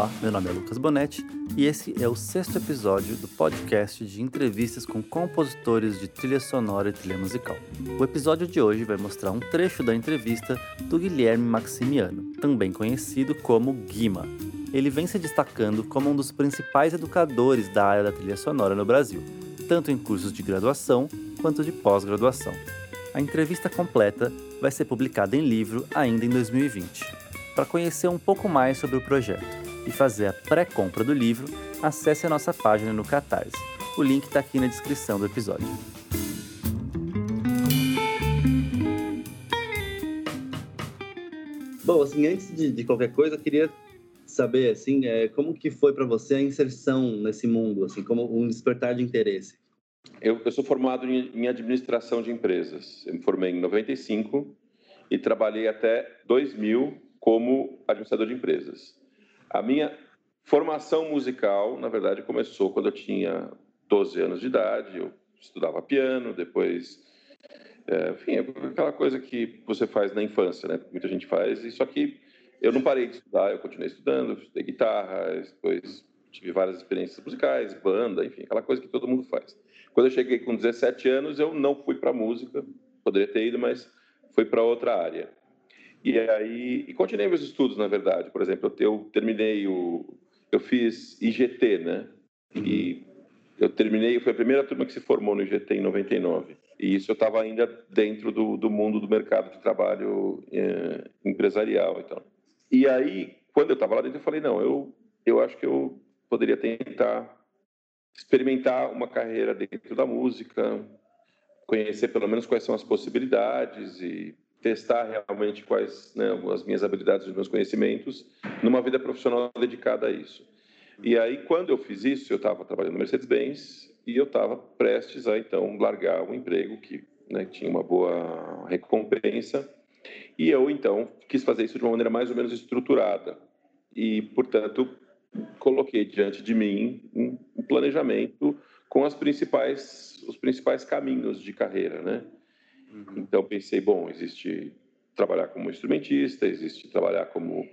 Olá, meu nome é Lucas Bonetti e esse é o sexto episódio do podcast de entrevistas com compositores de trilha sonora e trilha musical. O episódio de hoje vai mostrar um trecho da entrevista do Guilherme Maximiano, também conhecido como Guima. Ele vem se destacando como um dos principais educadores da área da trilha sonora no Brasil, tanto em cursos de graduação quanto de pós-graduação. A entrevista completa vai ser publicada em livro ainda em 2020. Para conhecer um pouco mais sobre o projeto e fazer a pré-compra do livro, acesse a nossa página no Catarse. O link está aqui na descrição do episódio. Bom, assim, antes de, de qualquer coisa, eu queria saber, assim, é, como que foi para você a inserção nesse mundo, assim, como um despertar de interesse? Eu, eu sou formado em, em, administração de empresas. Eu me formei em 95 e trabalhei até 2000 como administrador de empresas. A minha formação musical, na verdade, começou quando eu tinha 12 anos de idade. Eu estudava piano, depois. É, enfim, aquela coisa que você faz na infância, né? Muita gente faz. Só que eu não parei de estudar, eu continuei estudando, estudei guitarra, depois tive várias experiências musicais, banda, enfim, aquela coisa que todo mundo faz. Quando eu cheguei com 17 anos, eu não fui para música, poderia ter ido, mas fui para outra área. E aí, e continuei meus estudos, na verdade. Por exemplo, eu, eu terminei o, eu fiz IGT, né? E eu terminei, foi a primeira turma que se formou no IGT em 99. E isso eu estava ainda dentro do, do mundo do mercado de trabalho é, empresarial, então. E aí, quando eu estava lá dentro, eu falei não, eu eu acho que eu poderia tentar experimentar uma carreira dentro da música, conhecer pelo menos quais são as possibilidades e testar realmente quais né, as minhas habilidades, os meus conhecimentos, numa vida profissional dedicada a isso. E aí, quando eu fiz isso, eu estava trabalhando no Mercedes-Benz e eu estava prestes a, então, largar um emprego que né, tinha uma boa recompensa. E eu, então, quis fazer isso de uma maneira mais ou menos estruturada. E, portanto, coloquei diante de mim um planejamento com as principais, os principais caminhos de carreira, né? Uhum. Então pensei, bom, existe trabalhar como instrumentista, existe trabalhar como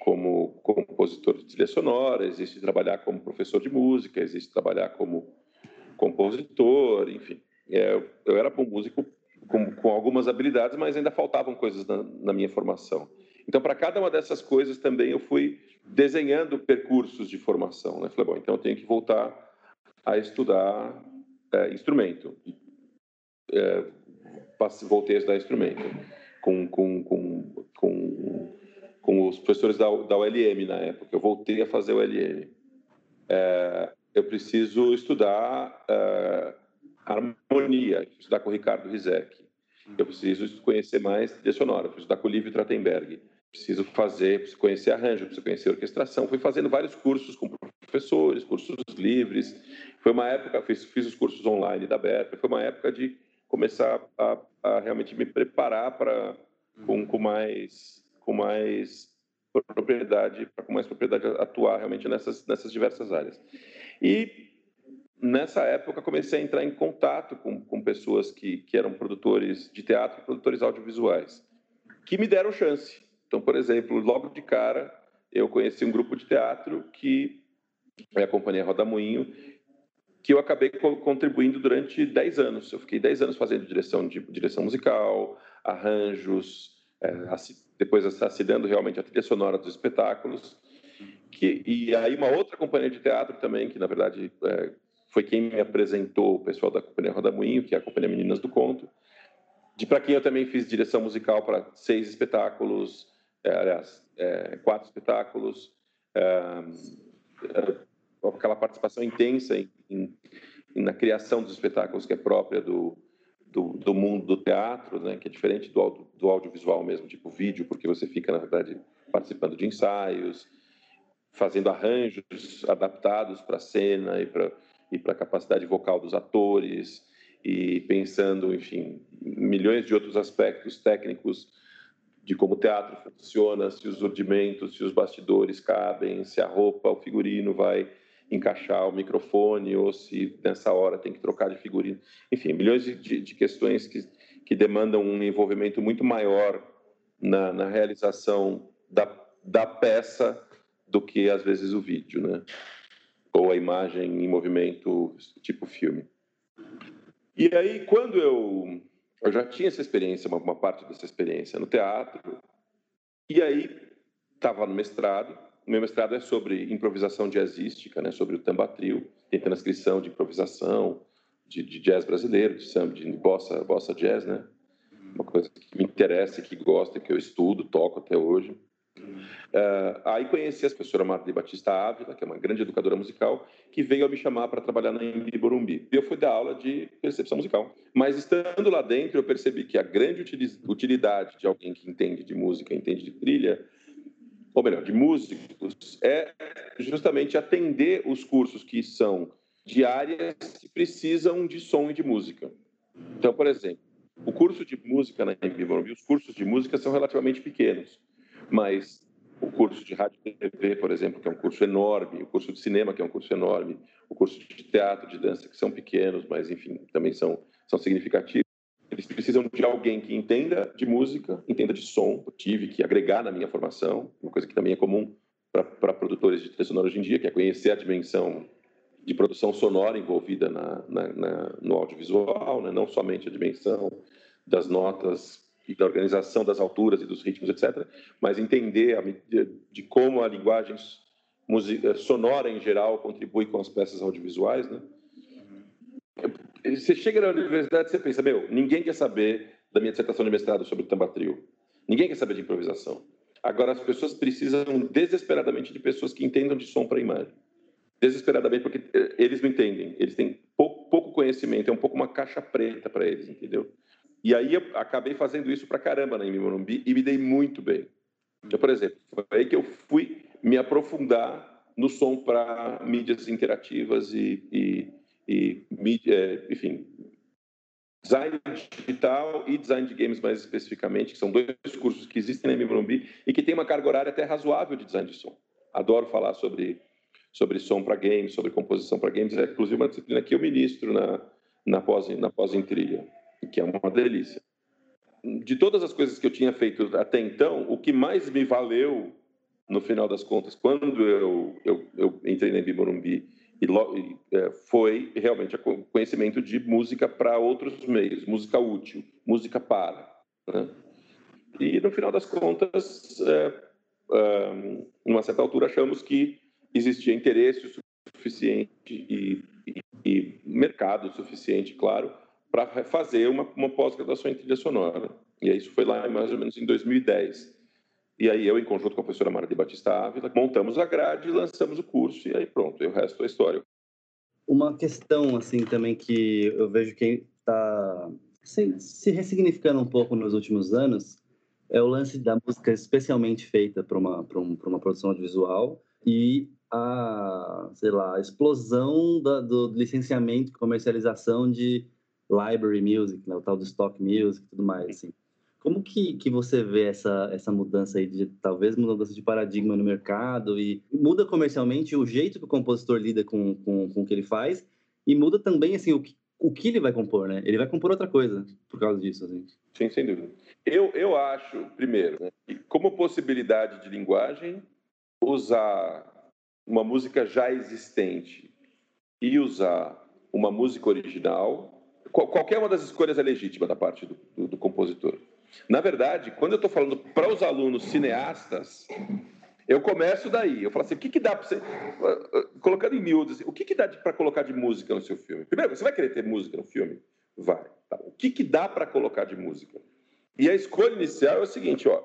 como compositor de trilha sonora, existe trabalhar como professor de música, existe trabalhar como compositor, enfim. É, eu era bom músico com, com, algumas habilidades, mas ainda faltavam coisas na, na minha formação. Então, para cada uma dessas coisas também eu fui desenhando percursos de formação. Né? Falei, bom, então eu tenho que voltar a estudar é, instrumento. É, voltei a estudar instrumento com, com, com, com, com os professores da, da ULM na época. Eu voltei a fazer ULM. É, eu preciso estudar é, harmonia, estudar com o Ricardo Rizek. Eu preciso conhecer mais trilha sonora, preciso estudar com o Lívio Trachtenberg. Preciso fazer, preciso conhecer arranjo, preciso conhecer orquestração. Fui fazendo vários cursos com professores, cursos livres. Foi uma época, fiz, fiz os cursos online da Berkeley. Foi uma época de começar a, a realmente me preparar para com, com mais com mais propriedade para com mais propriedade atuar realmente nessas nessas diversas áreas. E nessa época comecei a entrar em contato com, com pessoas que, que eram produtores de teatro produtores audiovisuais que me deram chance. Então por exemplo logo de cara eu conheci um grupo de teatro que é a companhia Roda Moinho que eu acabei contribuindo durante 10 anos. Eu fiquei 10 anos fazendo direção de direção musical, arranjos, é, depois assinando realmente a trilha sonora dos espetáculos. Que, e aí uma outra companhia de teatro também, que na verdade é, foi quem me apresentou o pessoal da companhia Roda Moinho, que é a companhia Meninas do Conto, de para quem eu também fiz direção musical para seis espetáculos, é, aliás, é, quatro espetáculos, é, é, aquela participação intensa em, em, na criação dos espetáculos que é própria do, do, do mundo do teatro, né, que é diferente do, do audiovisual mesmo, tipo vídeo, porque você fica, na verdade, participando de ensaios, fazendo arranjos adaptados para a cena e para e a capacidade vocal dos atores e pensando, enfim, milhões de outros aspectos técnicos de como o teatro funciona, se os urdimentos, se os bastidores cabem, se a roupa, o figurino vai encaixar o microfone ou se nessa hora tem que trocar de figurino. Enfim, milhões de, de questões que, que demandam um envolvimento muito maior na, na realização da, da peça do que às vezes o vídeo, né? Ou a imagem em movimento, tipo filme. E aí, quando eu eu já tinha essa experiência, uma, uma parte dessa experiência no teatro, e aí estava no mestrado. Meu mestrado é sobre improvisação jazzística, né? Sobre o tambatril, tem transcrição de improvisação de, de jazz brasileiro, de samba, de bossa, bossa jazz, né? Uma coisa que me interessa, que gosta, que eu estudo, toco até hoje. Uh, aí conheci a professora Marta de Batista Ávila, que é uma grande educadora musical, que veio me chamar para trabalhar na Embi Borumbi. Eu fui dar aula de percepção musical. Mas estando lá dentro, eu percebi que a grande utilidade de alguém que entende de música, entende de trilha, ou melhor, de músicos, é justamente atender os cursos que são de áreas que precisam de som e de música. Então, por exemplo, o curso de música na Morumbi, os cursos de música são relativamente pequenos, mas o curso de rádio e TV, por exemplo, que é um curso enorme, o curso de cinema, que é um curso enorme, o curso de teatro, de dança, que são pequenos, mas, enfim, também são, são significativos. Precisam de alguém que entenda de música, entenda de som. Eu tive que agregar na minha formação, uma coisa que também é comum para produtores de trilha sonora hoje em dia, que é conhecer a dimensão de produção sonora envolvida na, na, na, no audiovisual, né? não somente a dimensão das notas e da organização das alturas e dos ritmos, etc., mas entender a, de, como a linguagem sonora em geral contribui com as peças audiovisuais. Né? Você chega na universidade e você pensa, meu, ninguém quer saber da minha dissertação de mestrado sobre o tambatril, ninguém quer saber de improvisação. Agora, as pessoas precisam desesperadamente de pessoas que entendam de som para imagem desesperadamente porque eh, eles não entendem, eles têm pouco, pouco conhecimento, é um pouco uma caixa preta para eles, entendeu? E aí eu acabei fazendo isso para caramba na Morumbi e me dei muito bem. Então, por exemplo, foi aí que eu fui me aprofundar no som para mídias interativas e, e, e mídia, eh, enfim, design digital e design de games mais especificamente, que são dois cursos que existem na Morumbi e que tem uma carga horária até razoável de design de som. Adoro falar sobre sobre som para games, sobre composição para games. É inclusive uma disciplina que eu ministro na, na, pós, na pós trilha, que é uma delícia. De todas as coisas que eu tinha feito até então, o que mais me valeu, no final das contas, quando eu, eu, eu entrei na Bimorumbi, e, é, foi realmente conhecimento de música para outros meios, música útil, música para. Né? E no final das contas, é, é, numa certa altura, achamos que existia interesse suficiente e, e, e mercado suficiente, claro, para fazer uma, uma pós-graduação em trilha sonora. E isso foi lá mais ou menos em 2010. E aí eu, em conjunto com a professora Mara de Batista Ávila, montamos a grade, lançamos o curso e aí pronto, e o resto é história. Uma questão assim também que eu vejo que está se, se ressignificando um pouco nos últimos anos é o lance da música especialmente feita para uma, um, uma produção audiovisual e a, sei lá, a explosão da, do licenciamento comercialização de library music, né, o tal do stock music e tudo mais, assim. Como que, que você vê essa, essa mudança aí de talvez mudança de paradigma no mercado e muda comercialmente o jeito que o compositor lida com, com, com o que ele faz e muda também assim o que, o que ele vai compor, né? Ele vai compor outra coisa por causa disso, assim. Sim, sem dúvida. Eu, eu acho, primeiro, né, como possibilidade de linguagem, usar uma música já existente e usar uma música original, qualquer uma das escolhas é legítima da parte do, do, do compositor. Na verdade, quando eu estou falando para os alunos cineastas, eu começo daí. Eu falo assim: o que, que dá para você. Colocando em miúdos, assim, o que, que dá para colocar de música no seu filme? Primeiro, você vai querer ter música no filme? Vai. Tá. O que, que dá para colocar de música? E a escolha inicial é o seguinte: ó,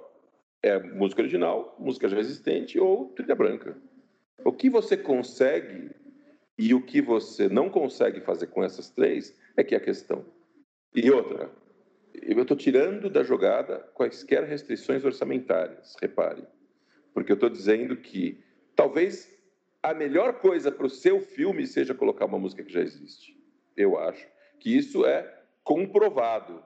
é música original, música já existente ou trilha branca. O que você consegue e o que você não consegue fazer com essas três é que é a questão. E outra, eu estou tirando da jogada quaisquer restrições orçamentárias, repare. Porque eu estou dizendo que talvez a melhor coisa para o seu filme seja colocar uma música que já existe. Eu acho que isso é comprovado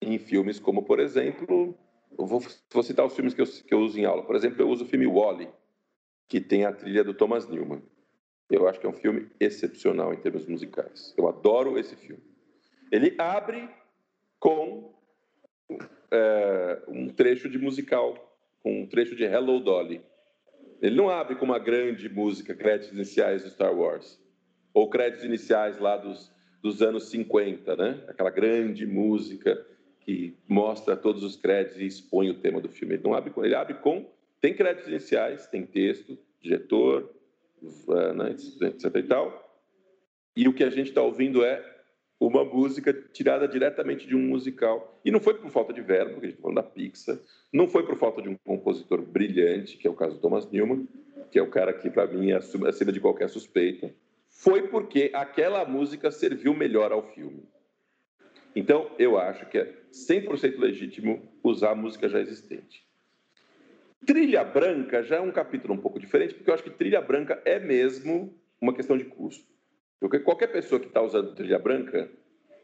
em filmes como, por exemplo, vou, vou citar os filmes que eu, que eu uso em aula. Por exemplo, eu uso o filme Wally, que tem a trilha do Thomas Newman. Eu acho que é um filme excepcional em termos musicais. Eu adoro esse filme. Ele abre com é, um trecho de musical, com um trecho de Hello Dolly. Ele não abre com uma grande música, créditos iniciais do Star Wars. Ou créditos iniciais lá dos, dos anos 50, né? Aquela grande música que mostra todos os créditos e expõe o tema do filme. Ele não abre com, ele abre com tem créditos iniciais, tem texto, diretor, né, etc e tal. E o que a gente está ouvindo é uma música tirada diretamente de um musical. E não foi por falta de verbo, porque a gente está falando da Pixar, não foi por falta de um compositor brilhante, que é o caso do Thomas Newman, que é o cara que, para mim, é acima de qualquer suspeita. Foi porque aquela música serviu melhor ao filme. Então, eu acho que é 100% legítimo usar a música já existente. Trilha branca já é um capítulo um pouco diferente, porque eu acho que trilha branca é mesmo uma questão de custo. Porque qualquer pessoa que está usando trilha branca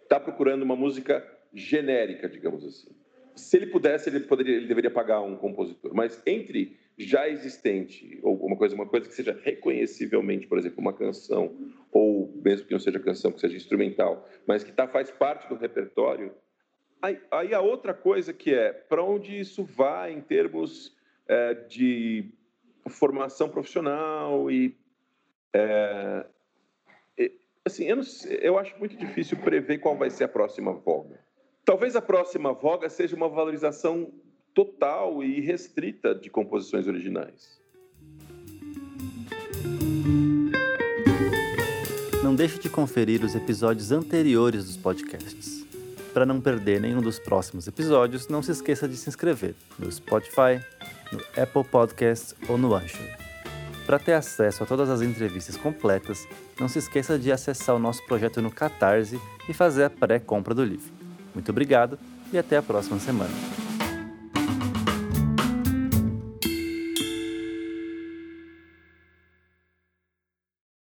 está procurando uma música genérica, digamos assim. Se ele pudesse, ele poderia, ele deveria pagar um compositor. Mas entre já existente ou uma coisa, uma coisa que seja reconhecivelmente, por exemplo, uma canção ou mesmo que não seja canção, que seja instrumental, mas que tá, faz parte do repertório. Aí, aí a outra coisa que é para onde isso vai em termos é, de formação profissional e é, assim, eu, eu acho muito difícil prever qual vai ser a próxima voga. Talvez a próxima voga seja uma valorização total e restrita de composições originais. Não deixe de conferir os episódios anteriores dos podcasts. Para não perder nenhum dos próximos episódios, não se esqueça de se inscrever no Spotify, no Apple Podcasts ou no Anchor. Para ter acesso a todas as entrevistas completas, não se esqueça de acessar o nosso projeto no Catarse e fazer a pré-compra do livro. Muito obrigado e até a próxima semana.